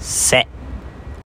せ。